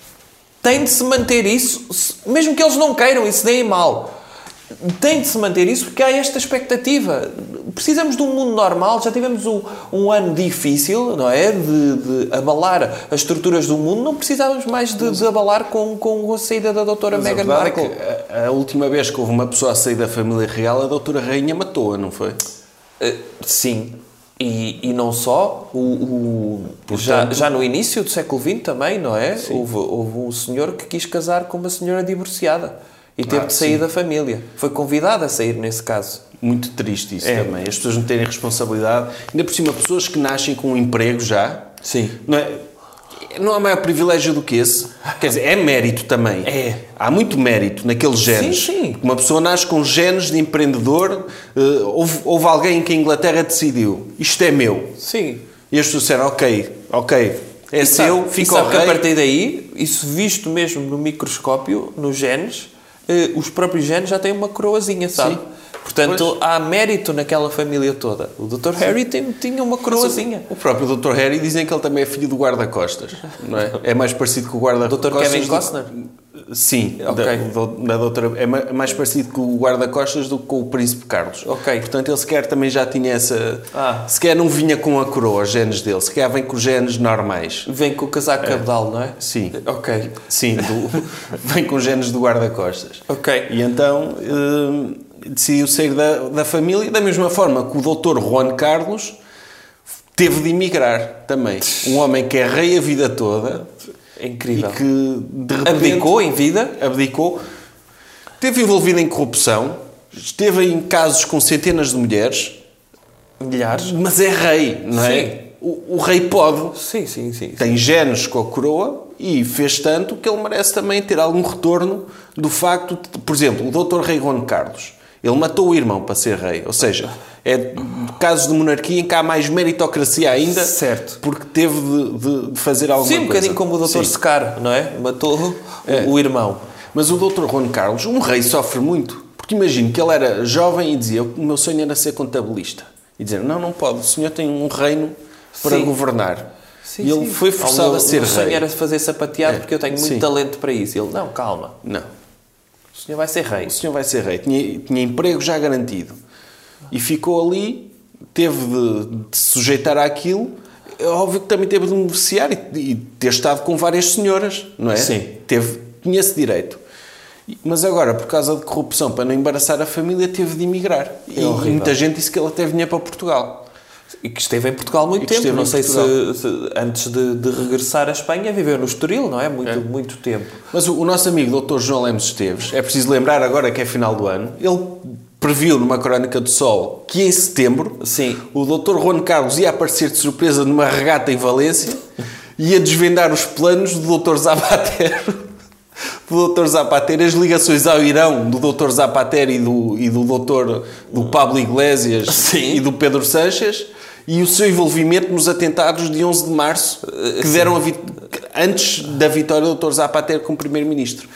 tem de se manter isso, se- mesmo que eles não queiram e se deem mal. Tem de se manter isso porque há esta expectativa. Precisamos de um mundo normal. Já tivemos um, um ano difícil, não é? De, de abalar as estruturas do mundo. Não precisávamos mais de, de abalar com, com a saída da doutora Mas Meghan verdade Markle. é a, a última vez que houve uma pessoa a sair da família real, a doutora Rainha matou-a, não foi? Uh, sim. E, e não só, o, o- já, já no início do século XX também, não é? Houve, houve um senhor que quis casar com uma senhora divorciada e teve Ah, de sair sim. da família. Foi convidado a sair nesse caso. Muito triste isso É. também. As pessoas não terem responsabilidade. Ainda por cima, pessoas que nascem com um emprego já. Sim. Não, é, não há maior privilégio do que esse. Quer dizer, é mérito também. É. Há muito mérito naqueles genes. sim. Uma pessoa nasce com genes de empreendedor. eh, houve, houve alguém que a Inglaterra decidiu: isto é meu. Sim. E as pessoas disseram: ok, ok, é E seu, sabe- fica ao a partir daí, isso visto mesmo no microscópio, nos genes, eh, os próprios genes já têm uma coroazinha, sabe? Sim. Portanto, há mérito naquela família toda. O Dr. Harry tem- tinha uma coroazinha. O próprio Dr. Harry dizem que ele também é filho do guarda-costas, não é? É mais parecido com o guarda-costas. Dr. Kevin do- Costner? Sim, Ok. da, do- da doutora, é ma- mais parecido com o guarda-costas do que com o príncipe Carlos. Ok. Portanto, ele sequer também já tinha essa... Ah. Sequer não vinha com a coroa, os genes dele. Sequer vem com os genes normais. Vem com o casaco cabedal, não é? Sim. Ok. Sim, do- vem com os genes do guarda-costas. Ok. E então hum, decidiu sair da, da família, da mesma forma que o doutor Juan Carlos teve de emigrar também. Um homem que é rei a vida toda É e incrível. que de repente Abdicou em vida? abdicou, esteve envolvido em corrupção, esteve em casos com centenas de mulheres, Milhares? mas é rei, não é? Sim. O, o rei pode, Sim, sim, sim. tem genes com a coroa e fez tanto que ele merece também ter algum retorno do facto de, por exemplo, o doutor Rei Juan Carlos, ele matou o irmão para ser rei, ou seja, é casos de monarquia em que há mais meritocracia ainda, Certo. porque teve de, de- de fazer alguma Sim, um coisa. bocadinho como o Dr. Sim. Secar, não é? Matou o- o irmão. Mas o Dr. Juan Carlos, um rei, sofre muito. Porque imagino que ele era jovem e dizia: O meu sonho era ser contabilista. E dizer: Não, não pode, o senhor tem um reino para Sim. governar. Sim, e ele sim. foi forçado meu- a ser O sonho rei. era fazer sapateado É, porque eu tenho muito sim. talento para isso. Ele, não, calma. Não, senhor vai ser rei. o senhor vai ser rei. Tinha, tinha emprego já garantido. E ficou ali, teve de, de sujeitar àquilo. É óbvio que também teve de beneficiar e, e ter estado com várias senhoras, não é? Sim. Teve, tinha esse direito. E- Mas agora, por causa de corrupção, para não embaraçar a família, teve de emigrar. e É horrível. muita gente disse que ele até vinha para Portugal. E que esteve em Portugal muito tempo. Não sei se, se antes de, de regressar à Espanha viveu no Estoril, não é? Muito, muito tempo. Mas o, o nosso amigo Dr. João Lemos Esteves, é preciso lembrar agora que é final do ano, ele previu numa crónica do Sol que em setembro Sim. o Dr. Juan Carlos ia aparecer de surpresa numa regata em Valência e ia desvendar os planos do Dr. Zapatero. Do Dr. Zapatero, as ligações ao Irão do Dr. Zapatero e do, e do Dr. do Pablo Iglesias Sim. e do Pedro Sanches e o seu envolvimento nos atentados de 11 de março que deram a antes da vitória do Dr. Zapatero como Primeiro-Ministro.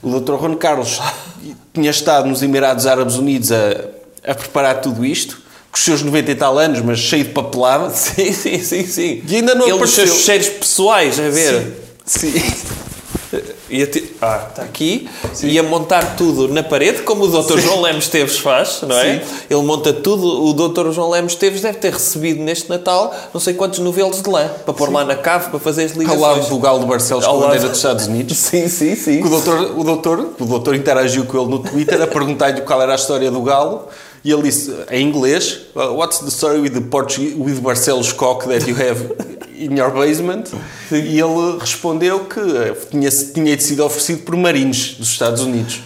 O Dr. Juan Carlos tinha estado nos Emirados Árabes Unidos a, a preparar tudo isto, com os seus 90 e tal anos, mas cheio de papelada. Sim, sim, sim, sim. E ainda não Ele, os apareceu. seus cheiros pessoais, a ver. Sim. E ati- Ah, está aqui. Ia montar tudo na parede, como o Dr. João Lemos Teves faz, não é? Sim. Ele monta tudo. O Dr. João Lemos Teves deve ter recebido neste Natal não sei quantos novelos de lã para pôr lá na cave para fazer as Ao ligações. lado do Galo de Barcelos com Ao a bandeira dos Estados Unidos. Sim, sim, sim. O doutor, o, doutor, o doutor interagiu com ele no Twitter a perguntar-lhe qual era a história do Galo e ele disse em inglês What's the story with the Portuguese, with Barcelos cock that you have in your basement? E ele respondeu que eh, tinha, tinha sido oferecido por marinhos dos Estados Unidos.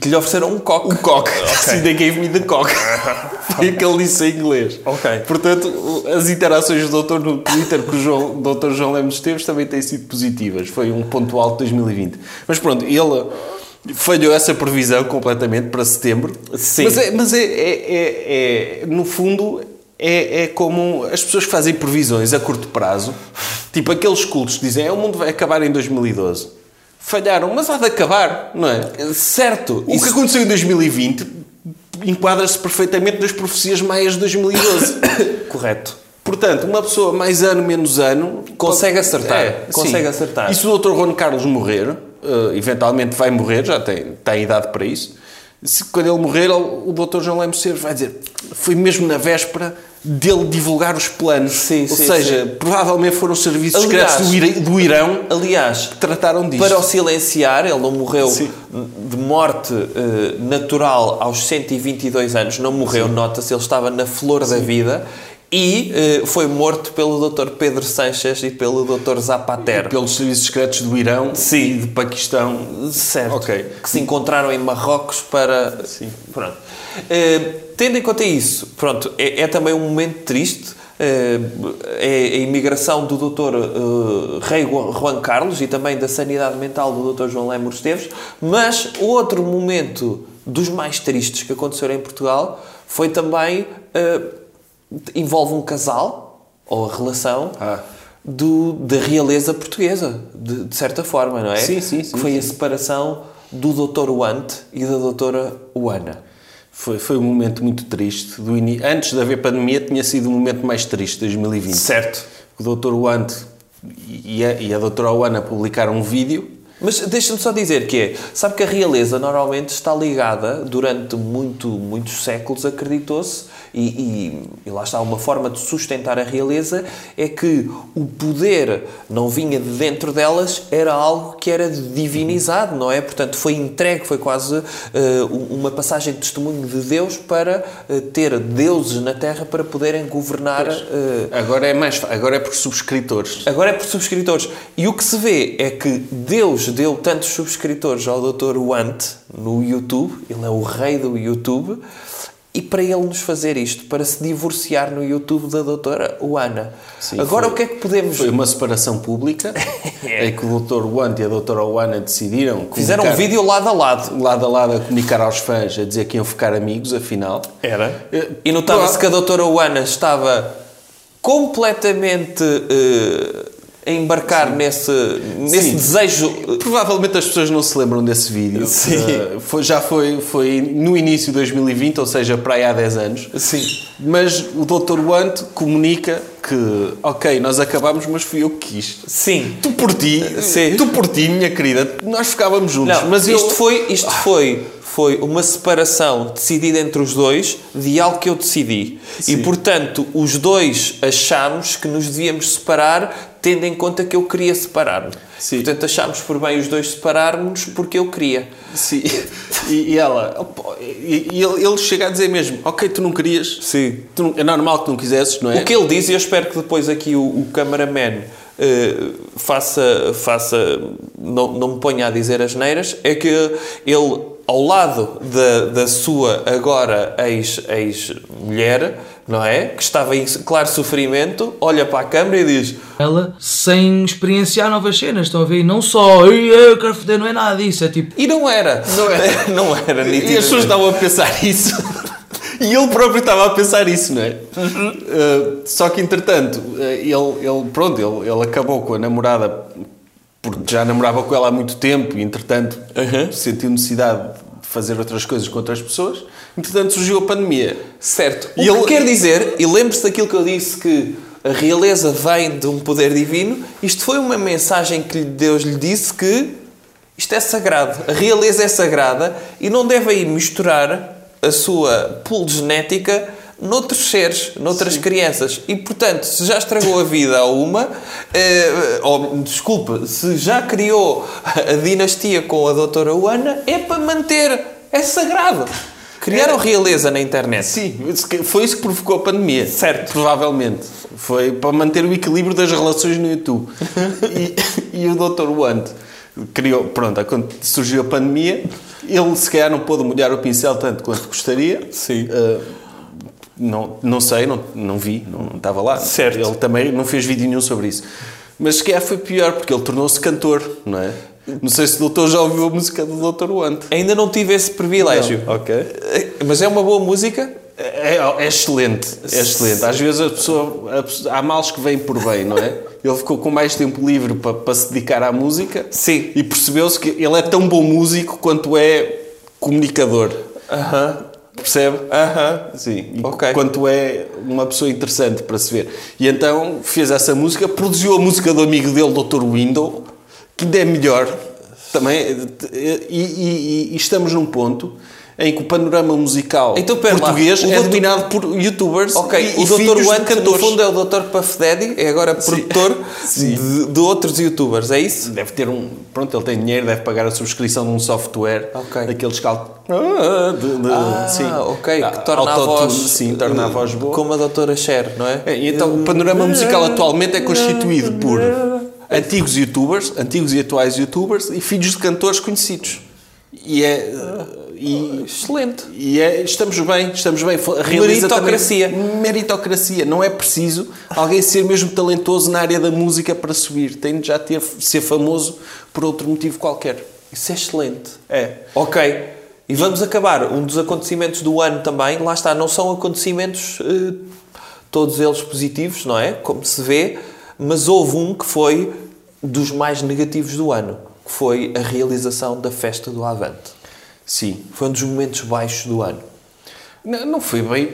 Que lhe ofereceram um coque. O cock. See, they gave me the cock. Foi o que ele disse em inglês. Ok. Portanto, as interações do doutor no Twitter com o João, doutor João Lemos Esteves também têm sido positivas. Foi um ponto alto de 2020. Mas pronto, ele falhou essa previsão completamente para setembro. Sim. Mas, é, mas é, é- é- é- no fundo, é, é como as pessoas que fazem previsões a curto prazo. Tipo aqueles cultos que dizem, "É, o mundo vai acabar em 2012. Falharam, mas há de acabar, não é? Certo. O que aconteceu em 2020 enquadra-se perfeitamente nas profecias maias de 2012. Correto. Portanto, uma pessoa mais ano, menos ano... Consegue acertar. É, Consegue sim. acertar. E se o Dr. Juan Carlos morrer, eh, eventualmente vai morrer, já tem, tem idade para isso, se, quando ele morrer, o Dr. João Lemos Ceres vai dizer foi mesmo na véspera dele divulgar os planos. Sim, Ou sim, seja, provavelmente foram os serviços Aliás- secretos do, Irão Aliás, que trataram disto. para o silenciar, ele não morreu Sim. de morte eh, natural aos 122 anos, não morreu, nota-se, ele estava na flor da vida e eh, foi morto pelo Dr. Pedro Sanches e pelo Dr. Zapatero. Pelos serviços secretos do Irão Sim. e de Paquistão. Certo. Ok. Que se encontraram em Marrocos para. Sim. Pronto. Eh, tendo em conta isso, pronto, é, é também um momento triste. eh, é a imigração do Dr. Rei Juan Carlos e também da sanidade mental do Dr. João Lemos Esteves, mas outro momento dos mais tristes que aconteceram em Portugal foi também envolve um casal ou a relação Ah. do, da realeza portuguesa, de, de certa forma, não é? Sim, sim, sim, Que foi a sim. separação do Dr. Wante e da Doutora Uana. Foi, foi um momento muito triste. Do ini- Antes de haver pandemia, tinha sido o momento mais triste de 2020. Certo. O Dr. Wante e a, e a Dra. Oana publicaram um vídeo. Mas deixa-me só dizer que é, sabe que a realeza normalmente está ligada, durante muito, muitos séculos, acreditou-se, e, e, e lá está uma forma de sustentar a realeza, é que o poder não vinha de dentro delas, era algo que era divinizado, não é? Portanto, foi entregue, foi quase eh, uma passagem de testemunho de Deus para eh, ter deuses na Terra para poderem governar eh, Agora é mais agora é por subscritores. Agora é por subscritores. E o que se vê é que Deus deu tantos subscritores ao Dr. Wante no YouTube, ele é o rei do YouTube, e para ele nos fazer isto, para se divorciar no YouTube da doutora Oana. Sim, Agora foi- o que é que podemos... Foi uma separação pública em que o Dr. Wante e a Dra. Oana decidiram Fizeram um vídeo lado a lado. lado a lado a comunicar aos fãs, a dizer que iam ficar amigos, afinal. Era. Eh, E notava-se que a doutora Oana estava completamente eh, a embarcar nesse, nesse Sim. desejo... Provavelmente as pessoas não se lembram desse vídeo. Sim. Eh, foi, já foi, foi no início de 2020, ou seja, para aí há 10 anos. Sim. Mas o Dr. Wante comunica que, ok, nós acabámos, mas fui eu que quis. Sim. Tu por ti, Sim. tu por ti, minha querida, nós ficávamos juntos. Não, mas eu- isto, foi, isto foi, foi uma separação decidida entre os dois de algo que eu decidi. E, portanto, os dois achámos que nos devíamos separar tendo em conta que eu queria separar-me. Portanto, achámos por bem os dois separarmos porque eu queria. Sim. E, e ela, e, e ele, ele chega a dizer mesmo, ok, tu não querias, Sim. tu não- é normal que não quisesses, não é? O que ele diz, e eu espero que depois aqui o, o cameraman eh, faça, faça não, não me ponha a dizer as neiras, é que ele, ao lado da, da sua agora ex- ex-mulher, não é? Que estava em claro sofrimento, olha para a câmara e diz: ela sem experienciar novas cenas, estão a ver? E não só, "Ei, eu quero foder, não é nada disso, é tipo, E não era. Não era. não era E as pessoas estavam a pensar isso. E ele próprio estava a pensar isso, não é? Uhum. Uh, só que, entretanto, uh, ele, ele, pronto, ele, ele acabou com a namorada porque já namorava com ela há muito tempo e, entretanto, Uhum. sentiu necessidade de fazer outras coisas com outras pessoas. Entretanto, surgiu a pandemia. Certo. E o ele- que quer dizer, e lembre-se daquilo que eu disse que a realeza vem de um poder divino, isto foi uma mensagem que Deus lhe disse que Isto é sagrado. A realeza é sagrada e não deve aí misturar a sua pool genética noutros seres, noutras crianças. E, portanto, se já estragou a vida a uma, eh, ou, desculpa, se já criou a dinastia com a doutora Ana, é para manter. É sagrado. Criaram realeza na internet. Sim, foi isso que provocou a pandemia. Certo. Provavelmente. Foi para manter o equilíbrio das relações no YouTube. e, e o Dr. Want criou, pronto, quando surgiu a pandemia, ele se calhar não pôde molhar o pincel tanto quanto gostaria. Sim. Uh, não, não sei, não, não vi, não, não estava lá. Certo. Ele também não fez vídeo nenhum sobre isso. Mas se calhar foi pior, porque ele tornou-se cantor, não é? Não sei se o doutor já ouviu a música do Dr. Want. Ainda não tive esse privilégio. Não. Ok. Eh, Mas é uma boa música? É, é excelente, é excelente. Às vezes a pessoa, a pessoa- há males que vêm por bem, não é? Ele ficou com mais tempo livre para, para se dedicar à música Sim. e percebeu-se que ele é tão bom músico quanto é comunicador. Aham. Percebe? Aham. Sim. E Ok. quanto é uma pessoa interessante para se ver. E então fez essa música, produziu a música do amigo dele, Dr. Window, que é melhor. Também, e, e- e estamos num ponto em que o panorama musical Então, lá, português o é doutor- dominado por youtubers Ok, e, o Dr. Wanka, no fundo, é o Dr. Puff Daddy, é agora produtor de, de outros youtubers, é isso? Deve ter um. Pronto, ele tem dinheiro, deve pagar a subscrição de um software Ok. daqueles que. Ah, de, de, Ah, sim. ok, Ah, que torna a voz... Sim, torna a voz boa. Como a doutora Cher, não é? É, então, o panorama musical atualmente é constituído por antigos youtubers, antigos e atuais youtubers e filhos de cantores conhecidos. E é. E, Excelente. e é, estamos bem, estamos bem. Realiza Meritocracia. também- meritocracia. Não é preciso alguém ser mesmo talentoso na área da música para subir. Tem de já ter, ser famoso por outro motivo qualquer. Isso é excelente. É. Ok. E vamos acabar. Um dos acontecimentos do ano também, lá está, não são acontecimentos eh, todos eles positivos, não é? Como se vê, mas houve um que foi dos mais negativos do ano, que foi a realização da festa do Avante. Sim. Foi um dos momentos baixos do ano. Não, não foi bem,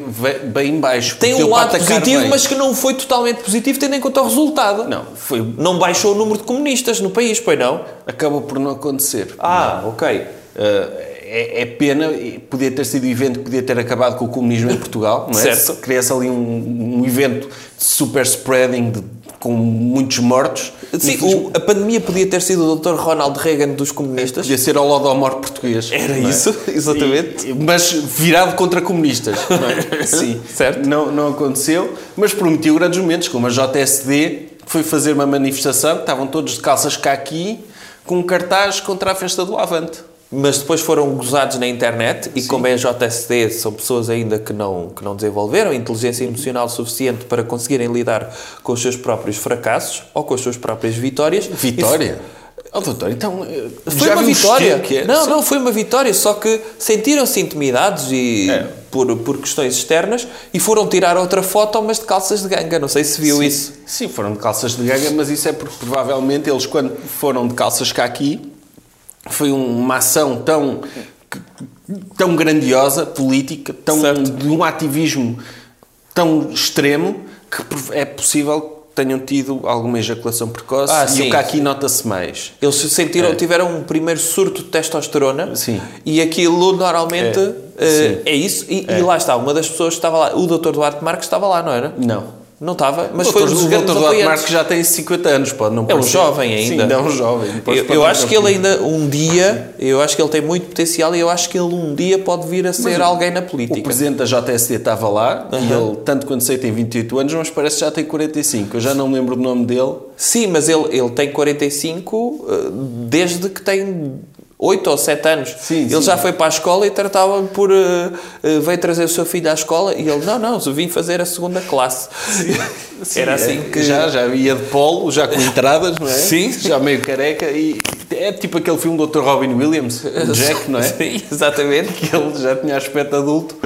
bem, baixo. Tem um lado positivo, bem. mas que não foi totalmente positivo, tendo em conta o resultado. Não, foi, Não baixou o número de comunistas no país, pois não? acabou por não acontecer. Ah, ok. Uh, é, pena, podia ter sido o evento que podia ter acabado com o comunismo em Portugal, não é? Certo. Se Cria-se ali um, um evento de super spreading de- com muitos mortos. Sim, o- a pandemia podia ter sido o Dr. Ronald Reagan dos comunistas. Podia ser ao Lodomor português. Era é? isso, exatamente. E- mas virado contra comunistas. não é? Sim, Certo. Não, não aconteceu, mas prometeu grandes momentos, como a JSD foi fazer uma manifestação, que estavam todos de calças caqui, com um cartaz contra a festa do Avante. Mas depois foram gozados na internet e como é JSD, são pessoas ainda que não, que não desenvolveram inteligência emocional suficiente para conseguirem lidar com os seus próprios fracassos ou com as suas próprias vitórias. Vitória? Oh, doutor, então. eh, Foi uma vitória. é? Não, Sim. não, foi uma vitória, só que sentiram-se intimidados e É. por, por questões externas e foram tirar outra foto, mas de calças de ganga. Não sei se viu Sim. isso. Sim, foram de calças de ganga, mas isso é porque provavelmente eles, quando foram de calças caqui, foi uma ação tão, tão grandiosa, política, tão, Certo. de um ativismo tão extremo, que é possível que tenham tido alguma ejaculação precoce Ah, e sim. o caqui nota-se mais. Eles se sentiram, É. tiveram um primeiro surto de testosterona Sim. e aquilo normalmente É. Sim. é, isso. E, e lá está, uma das pessoas que estava lá, o Dr. Duarte Marques estava lá, não era? Não. Não estava, mas o foi um dos o grandes doutor Duarte. Marques já tem 50 anos, pode não É um jovem ainda. Sim, é um jovem. Eu, eu acho que ele ainda um dia, eu acho que ele tem muito potencial e eu acho que ele um dia pode vir a ser o- alguém na O política. presidente da JSD estava lá e ele, tanto quanto sei, tem 28 anos, mas parece que já tem 45. Eu já não me lembro do nome dele. Sim, mas ele, ele tem 45 eh, desde que tem 8 ou 7 anos. Sim, ele sim. já foi para a escola e tratava por. eh, eh, veio trazer o seu filho à escola e ele, não, não, vim fazer a segunda classe. Era assim É, que. Já, já ia de polo, já com entradas, não é? Sim. Já meio careca e é tipo aquele filme do Dr. Robin Williams, o Jack, não é? Sim, exatamente. Que ele já tinha aspecto adulto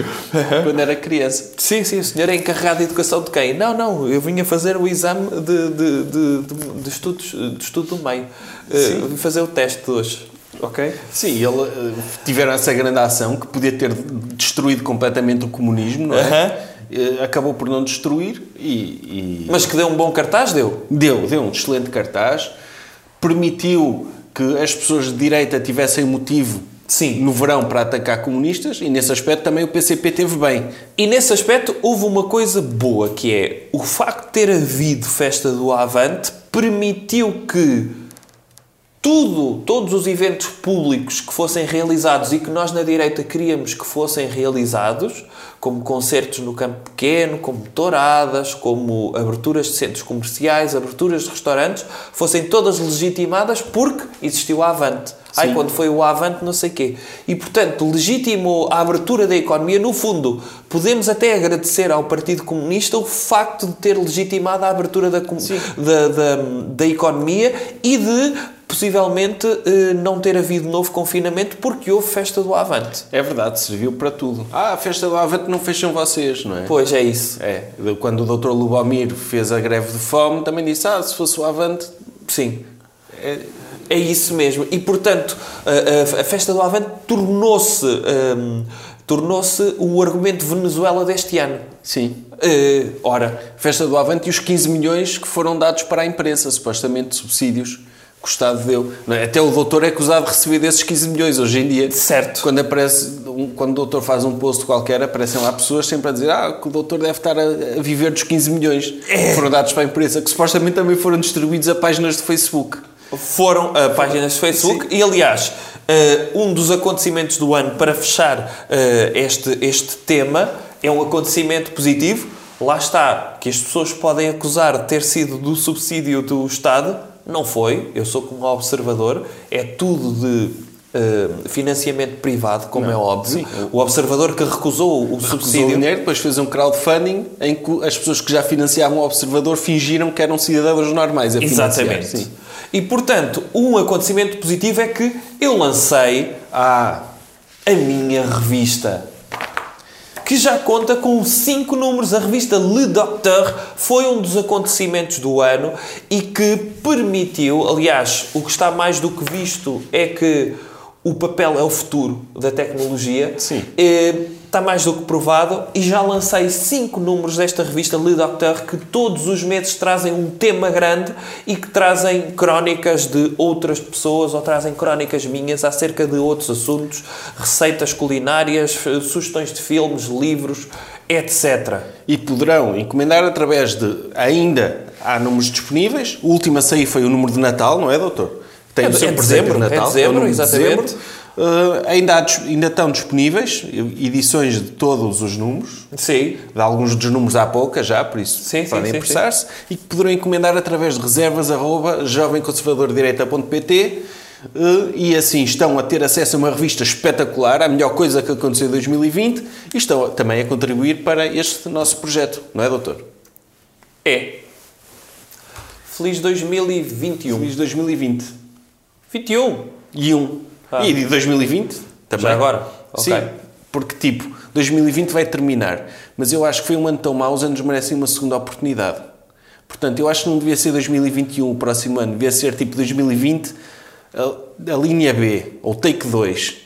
quando era criança. Sim, sim, o senhor é encarregado de educação de quem? Não, não, eu vinha fazer o exame de, de, de, de, de estudos, de estudo do meio. Eh, vim fazer o teste de hoje. Ok? Sim, ele eh, tiveram essa grande ação que podia ter destruído completamente o comunismo, não é? Aham. Eh, Acabou por não destruir e, e- Mas que deu um bom cartaz, deu. Deu, deu um excelente cartaz, permitiu que as pessoas de direita tivessem motivo Sim. no verão para atacar comunistas e nesse aspecto também o PCP teve bem. E nesse aspecto houve uma coisa boa, que é o facto de ter havido festa do Avante permitiu que tudo, todos os eventos públicos que fossem realizados e que nós na direita queríamos que fossem realizados, como concertos no campo pequeno, como touradas, como aberturas de centros comerciais, aberturas de restaurantes, fossem todas legitimadas porque existiu a Avante. Ai, Sim. quando foi o Avante, não sei quê. E, portanto, legitimou a abertura da economia. No fundo, podemos até agradecer ao Partido Comunista o facto de ter legitimado a abertura da, da, da, da economia e de, possivelmente, eh, não ter havido novo confinamento porque houve festa do Avante. É verdade, serviu para tudo. Ah, a festa do Avante não fecham vocês, não é? Pois é isso. É, quando o Dr. Lubomir fez a greve de fome, também disse: Ah, se fosse o Avante. Sim. É isso mesmo. E, portanto, a, a- a festa do Avante tornou-se hum, tornou-se o argumento Venezuela deste ano. Sim. Eh, ora, Festa do Avante e os 15 milhões que foram dados para a imprensa, supostamente subsídios que o Estado deu. É? Até o doutor é acusado de receber desses 15 milhões hoje em dia. Certo. Quando, aparece, um- quando o doutor faz um post qualquer, aparecem lá pessoas sempre a dizer ah, que o doutor deve estar a, a viver dos 15 milhões que foram dados para a imprensa, que supostamente também foram distribuídos a páginas de Facebook. foram a páginas de Facebook e, aliás, eh, um dos acontecimentos do ano para fechar eh, este, este tema é um acontecimento positivo. Lá está, que as pessoas podem acusar de ter sido do subsídio do Estado. Não foi. Eu sou como observador. É tudo de eh, financiamento privado, como é óbvio. Sim. O observador que recusou o Recusou subsídio. dinheiro, depois fez um crowdfunding em que as pessoas que já financiavam o observador fingiram que eram cidadãos normais a. Exatamente. Sim. E, portanto, um acontecimento positivo é que eu lancei Ah, a minha revista. Que já conta com cinco números. A revista Le Docteur foi um dos acontecimentos do ano e que permitiu, aliás, o que está mais do que visto é que o papel é o futuro da tecnologia. Sim. Eh, Está mais do que provado e já lancei cinco números desta revista Le Docteur que todos os meses trazem um tema grande e que trazem crónicas de outras pessoas ou trazem crónicas minhas acerca de outros assuntos, receitas culinárias, eh, sugestões de filmes, livros, etc. e poderão encomendar através de. Ainda há números disponíveis. O último a sair foi o número de Natal, não é, doutor? Tem É o seu é presente dezembro, de é Natal. dezembro, exatamente. dezembro. Uh, ainda, há ainda estão disponíveis edições de todos os números. Sim. De alguns dos números há pouca já, por isso Sim, podem apressar-se. E que poderão encomendar através de reservas arroba jovemconservadordireita.pt uh, e assim estão a ter acesso a uma revista espetacular, a melhor coisa que aconteceu em 2020 e estão também a contribuir para este nosso projeto, não é, doutor? É. Feliz 2021. Feliz 2020. 21. E um. Ah. E de 2020 também. Já agora? Sim. Porque, tipo, 2020 vai terminar. Mas eu acho que foi um ano tão mau, os anos merecem uma segunda oportunidade. Portanto, eu acho que não devia ser 2021 o próximo ano. Devia ser, tipo, 2020 a, a linha B. Ou take 2.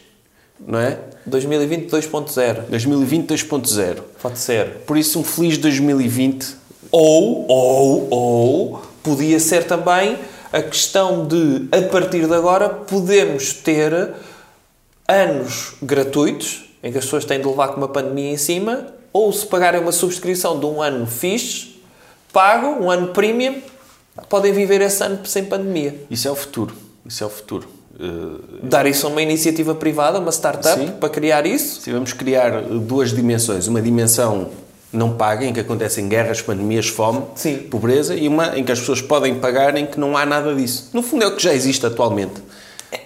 Não é? 2020 2.0. 2020 2.0. Pode ser. Por isso, um feliz 2020. Ou, ou, ou, podia ser também a questão de, a partir de agora, podemos ter anos gratuitos, em que as pessoas têm de levar com uma pandemia em cima, ou se pagarem uma subscrição de um ano fixe, pago, um ano premium, podem viver esse ano sem pandemia. Isso é o futuro. Isso é o futuro. Uh, Dar isso a uma iniciativa privada, uma startup, Sim. para criar isso. Se vamos criar duas dimensões, uma dimensão não paga, em que acontecem guerras, pandemias, fome, Sim. pobreza, e uma em que as pessoas podem pagar, em que não há nada disso. No fundo é o que já existe atualmente.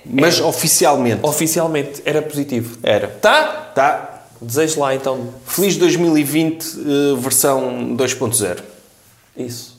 Mas oficialmente. Oficialmente, era positivo. Era. Tá? Tá. Desejo lá então Feliz 2020, eh, versão 2.0. isso.